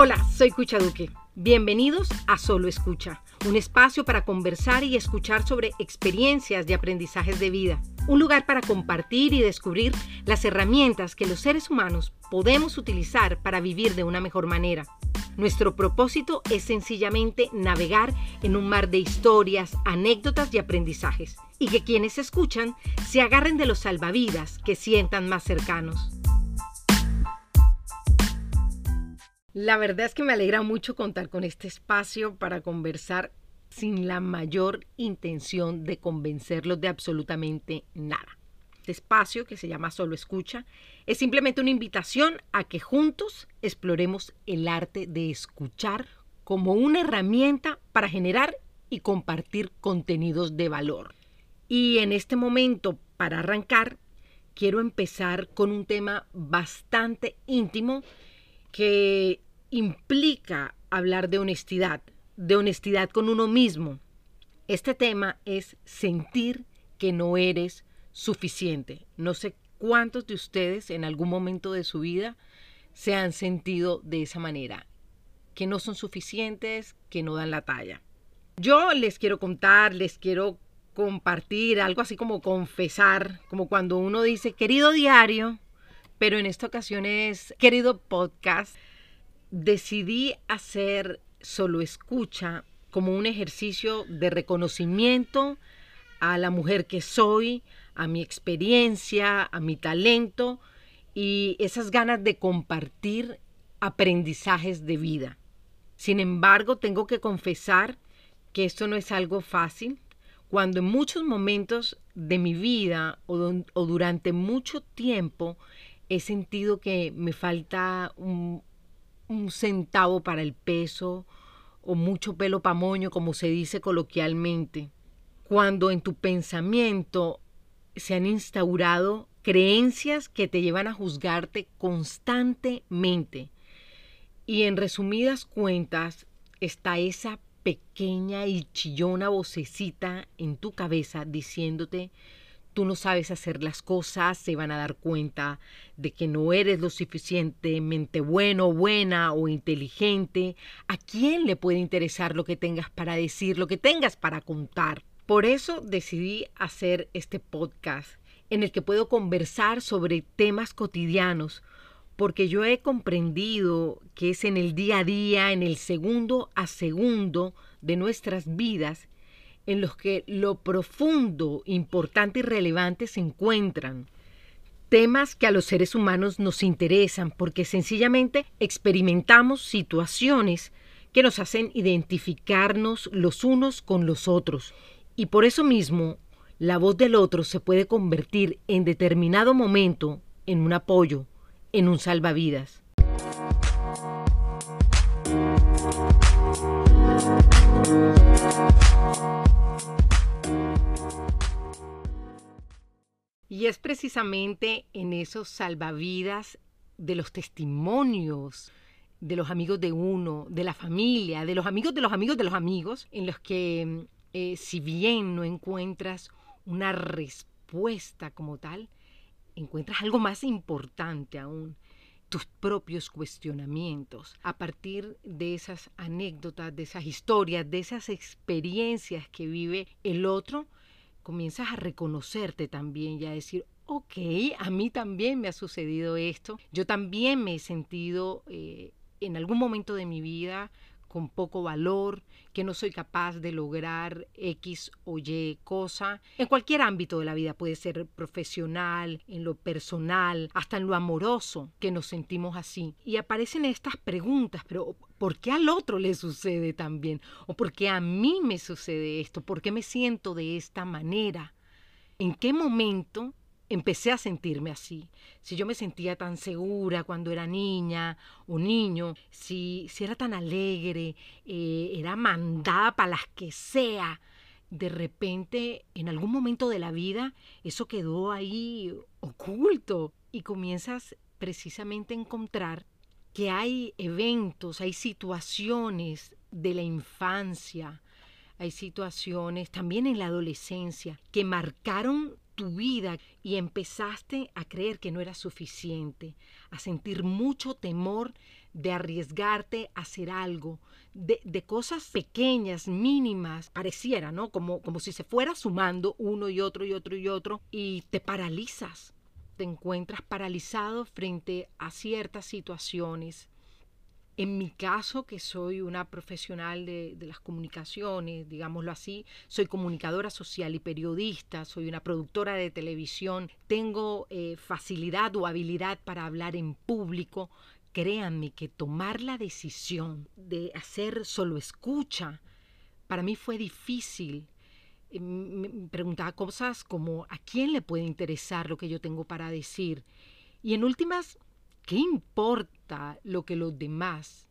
Hola, soy Cucha Duque. Bienvenidos a Solo Escucha, un espacio para conversar y escuchar sobre experiencias de aprendizajes de vida, un lugar para compartir y descubrir las herramientas que los seres humanos podemos utilizar para vivir de una mejor manera. Nuestro propósito es sencillamente navegar en un mar de historias, anécdotas y aprendizajes, y que quienes escuchan se agarren de los salvavidas que sientan más cercanos. La verdad es que me alegra mucho contar con este espacio para conversar sin la mayor intención de convencerlos de absolutamente nada. Este espacio, que se llama Solo Escucha, es simplemente una invitación a que juntos exploremos el arte de escuchar como una herramienta para generar y compartir contenidos de valor. Y en este momento, para arrancar, quiero empezar con un tema bastante íntimo que implica hablar de honestidad, de honestidad con uno mismo. Este tema es sentir que no eres suficiente. No sé cuántos de ustedes en algún momento de su vida se han sentido de esa manera, que no son suficientes, que no dan la talla. Yo les quiero contar, les quiero compartir algo así como confesar, como cuando uno dice querido diario, pero en esta ocasión es querido podcast decidí hacer solo escucha como un ejercicio de reconocimiento a la mujer que soy, a mi experiencia, a mi talento y esas ganas de compartir aprendizajes de vida. Sin embargo, tengo que confesar que esto no es algo fácil, cuando en muchos momentos de mi vida o, durante mucho tiempo he sentido que me falta un, un centavo para el peso o mucho pelo pamoño, como se dice coloquialmente, cuando en tu pensamiento se han instaurado creencias que te llevan a juzgarte constantemente. Y en resumidas cuentas está esa pequeña y chillona vocecita en tu cabeza diciéndote tú no sabes hacer las cosas, se van a dar cuenta de que no eres lo suficientemente bueno, buena o inteligente. ¿A quién le puede interesar lo que tengas para decir, lo que tengas para contar? Por eso decidí hacer este podcast en el que puedo conversar sobre temas cotidianos, porque yo he comprendido que es en el día a día, en el segundo a segundo de nuestras vidas, en los que lo profundo, importante y relevante se encuentran. Temas que a los seres humanos nos interesan porque sencillamente experimentamos situaciones que nos hacen identificarnos los unos con los otros. Y por eso mismo, la voz del otro se puede convertir en determinado momento en un apoyo, en un salvavidas. Es precisamente en esos salvavidas de los testimonios de los amigos de uno, de la familia, de los amigos de los amigos de los amigos, en los que eh, si bien no encuentras una respuesta como tal, encuentras algo más importante aún, tus propios cuestionamientos. A partir de esas anécdotas, de esas historias, de esas experiencias que vive el otro, comienzas a reconocerte también y a decir, ok, a mí también me ha sucedido esto, yo también me he sentido eh, en algún momento de mi vida con poco valor, que no soy capaz de lograr X o Y cosa. En cualquier ámbito de la vida puede ser profesional, en lo personal, hasta en lo amoroso, que nos sentimos así. Y aparecen estas preguntas, pero ¿por qué al otro le sucede también? ¿O por qué a mí me sucede esto? ¿Por qué me siento de esta manera? ¿En qué momento empecé a sentirme así. Si yo me sentía tan segura cuando era niña o niño, si, si era tan alegre, eh, era mandada para las que sea, de repente, en algún momento de la vida, eso quedó ahí oculto y comienzas precisamente a encontrar que hay eventos, hay situaciones de la infancia, hay situaciones también en la adolescencia que marcaron tu vida y empezaste a creer que no era suficiente, a sentir mucho temor de arriesgarte a hacer algo, de, de, cosas pequeñas, mínimas, pareciera, ¿no? Como, como si se fuera sumando uno y otro y otro y otro, y te paralizas, te encuentras paralizado frente a ciertas situaciones en mi caso, que soy una profesional de, las comunicaciones, digámoslo así, soy comunicadora social y periodista, soy una productora de televisión, tengo eh, facilidad o habilidad para hablar en público, créanme que tomar la decisión de hacer solo escucha, para mí fue difícil. Eh, me preguntaba cosas como a quién le puede interesar lo que yo tengo para decir. Y en últimas, ¿Qué importa lo que los demás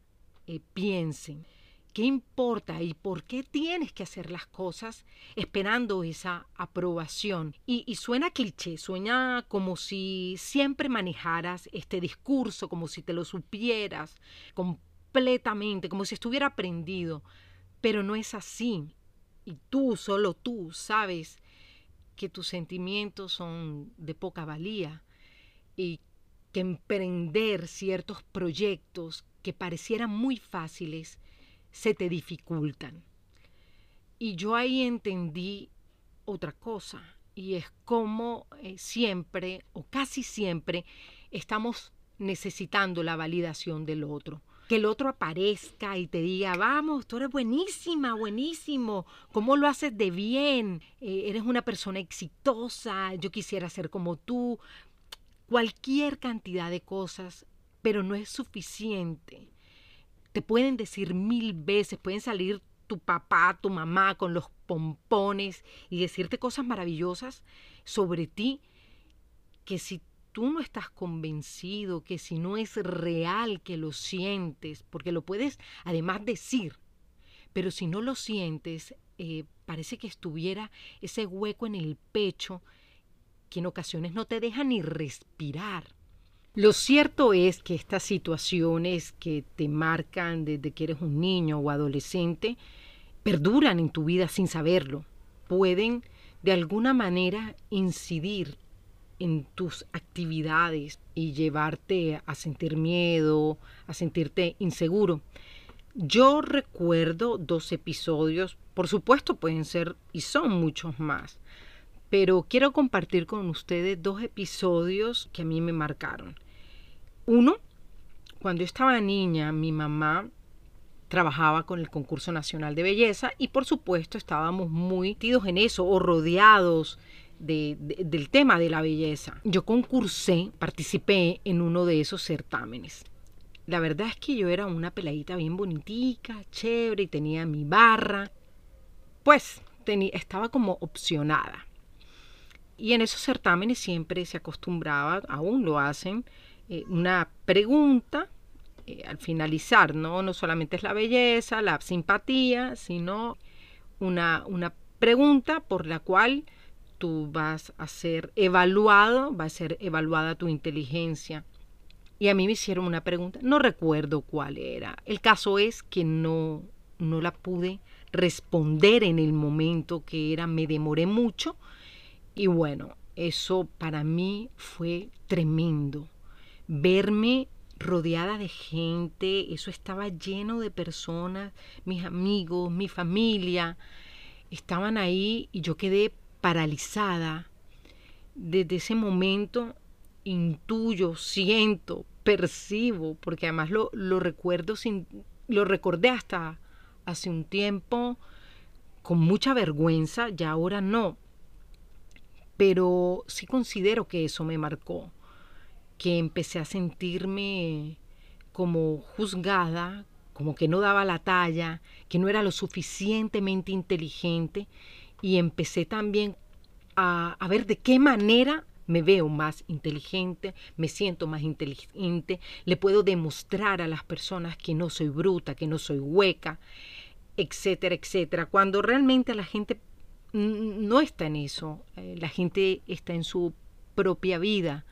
eh, piensen? ¿Qué importa y por qué tienes que hacer las cosas esperando esa aprobación? Y, y, suena cliché, suena como si siempre manejaras este discurso, como si te lo supieras completamente, como si estuviera aprendido. Pero no es así. Y tú, solo tú, sabes que tus sentimientos son de poca valía y que emprender ciertos proyectos que parecieran muy fáciles se te dificultan. Y yo ahí entendí otra cosa, y es como eh, siempre o casi siempre estamos necesitando la validación del otro. Que el otro aparezca y te diga, vamos, tú eres buenísima, buenísimo, ¿cómo lo haces de bien? Eh, eres una persona exitosa, yo quisiera ser como tú, cualquier cantidad de cosas, pero no es suficiente. Te pueden decir mil veces, pueden salir tu papá, tu mamá con los pompones y decirte cosas maravillosas sobre ti, que si tú no estás convencido, que si no es real que lo sientes, porque lo puedes además decir, pero si no lo sientes, eh, parece que estuviera ese hueco en el pecho que en ocasiones no te deja ni respirar. Lo cierto es que estas situaciones que te marcan desde que eres un niño o adolescente perduran en tu vida sin saberlo. Pueden de alguna manera incidir en tus actividades y llevarte a sentir miedo, a sentirte inseguro. Yo recuerdo dos episodios, por supuesto pueden ser y son muchos más, pero quiero compartir con ustedes dos episodios que a mí me marcaron. Uno, cuando yo estaba niña, mi mamá trabajaba con el concurso nacional de belleza y por supuesto estábamos muy metidos en eso o rodeados del tema de la belleza. Yo concursé, participé en uno de esos certámenes. La verdad es que yo era una peladita bien bonitica, chévere y tenía mi barra. Pues tenía, estaba como opcionada. Y en esos certámenes siempre se acostumbraba, aún lo hacen, eh, una pregunta eh, al finalizar, ¿no? No solamente es la belleza, la simpatía, sino una, una pregunta por la cual tú vas a ser evaluado, va a ser evaluada tu inteligencia. Y a mí me hicieron una pregunta, no recuerdo cuál era. El caso es que no, no la pude responder en el momento que era, me demoré mucho y bueno, eso para mí fue tremendo. Verme rodeada de gente, eso estaba lleno de personas, mis amigos, mi familia, estaban ahí y yo quedé paralizada. Desde ese momento intuyo, siento, percibo, porque además lo, lo recuerdo sin, lo recordé hasta hace un tiempo con mucha vergüenza, ya ahora no, pero sí considero que eso me marcó, que empecé a sentirme como juzgada, como que no daba la talla, que no era lo suficientemente inteligente y empecé también a, ver de qué manera me veo más inteligente, me siento más inteligente, le puedo demostrar a las personas que no soy bruta, que no soy hueca, etcétera, etcétera. Cuando realmente la gente no está en eso. Eh, la gente está en su propia vida.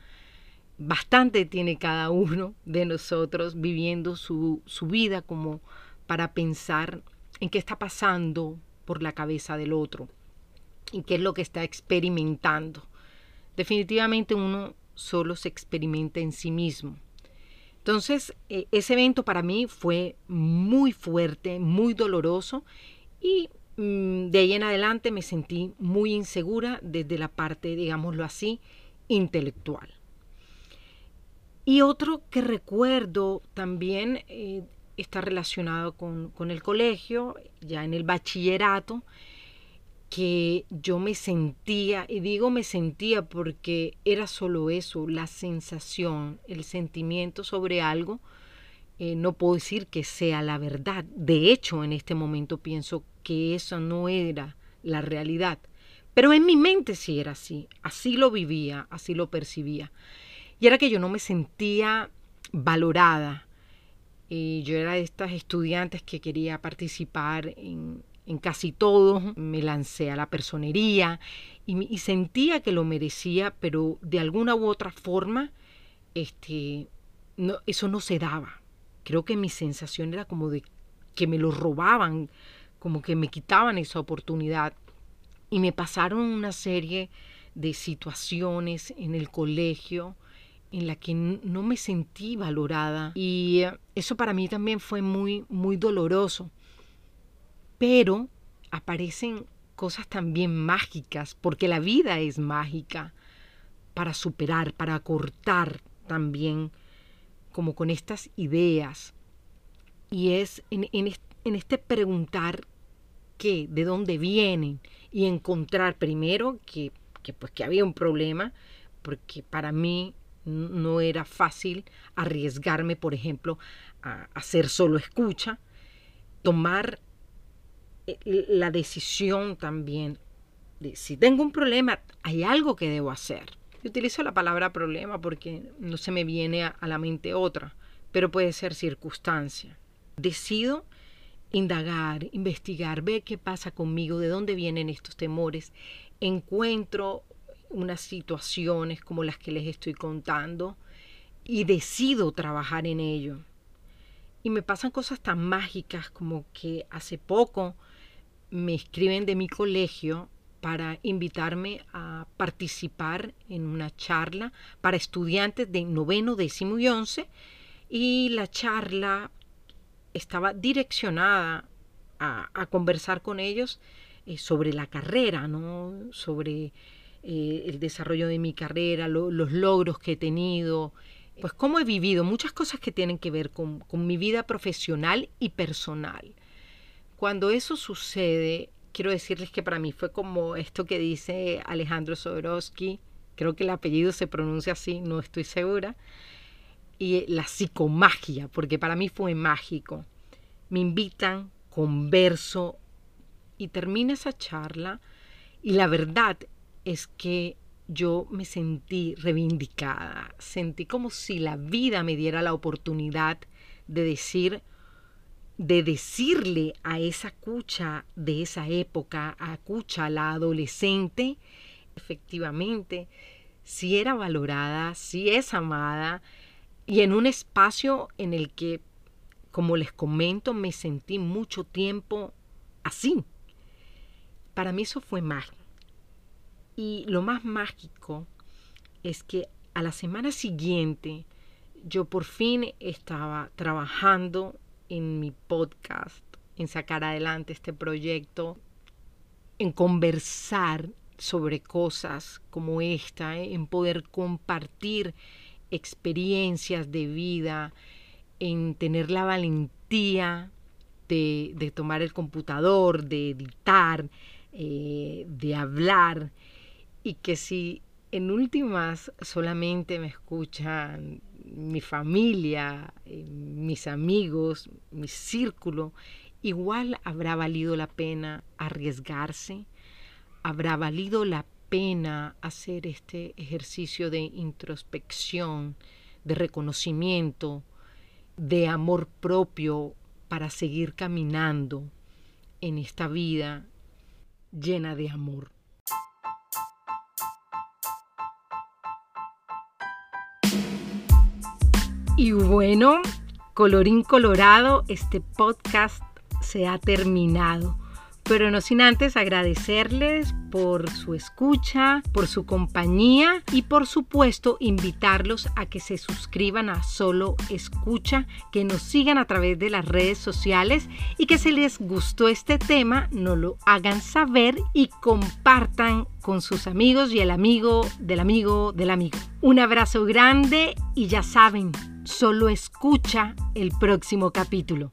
Bastante tiene cada uno de nosotros viviendo su, su vida como para pensar en qué está pasando por la cabeza del otro y qué es lo que está experimentando. Definitivamente uno solo se experimenta en sí mismo. Entonces, eh, ese evento para mí fue muy fuerte, muy doloroso y de ahí en adelante me sentí muy insegura desde la parte, digámoslo así, intelectual. Y otro que recuerdo también eh, está relacionado con, con el colegio, ya en el bachillerato, que yo me sentía, y digo me sentía porque era solo eso, la sensación, el sentimiento sobre algo, eh, no puedo decir que sea la verdad. De hecho, en este momento pienso que eso no era la realidad. Pero en mi mente sí era así, así lo vivía, así lo percibía. Y era que yo no me sentía valorada. Y yo era de estas estudiantes que quería participar en, casi todo, me lancé a la personería y, sentía que lo merecía, pero de alguna u otra forma, este, no, eso no se daba. Creo que mi sensación era como de que me lo robaban, como que me quitaban esa oportunidad. Y me pasaron una serie de situaciones en el colegio en la que no me sentí valorada y eh, eso para mí también fue muy muy doloroso pero aparecen cosas también mágicas, porque la vida es mágica, para superar, para cortar también, como con estas ideas. Y es en, este preguntar qué, de dónde vienen, y encontrar primero que, pues que había un problema, porque para mí no era fácil arriesgarme, por ejemplo, a hacer solo escucha, tomar eh, la decisión también de si tengo un problema, hay algo que debo hacer. Yo utilizo la palabra problema porque no se me viene a, la mente otra, pero puede ser circunstancia. Decido indagar, investigar, ver qué pasa conmigo, de dónde vienen estos temores. Encuentro unas situaciones como las que les estoy contando y decido trabajar en ello. Y me pasan cosas tan mágicas como que hace poco me escriben de mi colegio para invitarme a participar en una charla para estudiantes de noveno, décimo y once y la charla estaba direccionada a, conversar con ellos eh, sobre la carrera, ¿no? sobre eh, el desarrollo de mi carrera, los logros que he tenido, pues cómo he vivido, muchas cosas que tienen que ver con, mi vida profesional y personal. Cuando eso sucede, quiero decirles que para mí fue como esto que dice Alejandro Sobrowski, creo que el apellido se pronuncia así, no estoy segura, y la psicomagia, porque para mí fue mágico. Me invitan, converso y termina esa charla y la verdad es que yo me sentí reivindicada, sentí como si la vida me diera la oportunidad de decir, de decirle a esa cucha de esa época, a cucha, la adolescente, efectivamente, si era valorada, si es amada, y en un espacio en el que, como les comento, me sentí mucho tiempo así. Para mí eso fue mágico. Y lo más mágico es que a la semana siguiente yo por fin estaba trabajando en mi podcast, en sacar adelante este proyecto, en conversar sobre cosas como esta, ¿eh? en poder compartir experiencias de vida, en tener la valentía de, tomar el computador, de editar, eh, de hablar, y que si en últimas solamente me escuchan mi familia, eh, mis amigos, mi círculo, igual habrá valido la pena arriesgarse, habrá valido la hacer este ejercicio de introspección, de reconocimiento, de amor propio para seguir caminando en esta vida llena de amor. Y bueno, colorín colorado, este podcast se ha terminado. Pero no sin antes agradecerles por su escucha, por su compañía y por supuesto invitarlos a que se suscriban a Solo Escucha, que nos sigan a través de las redes sociales y que si les gustó este tema nos lo hagan saber y compartan con sus amigos y el amigo del amigo del amigo. Un abrazo grande y ya saben, solo escucha el próximo capítulo.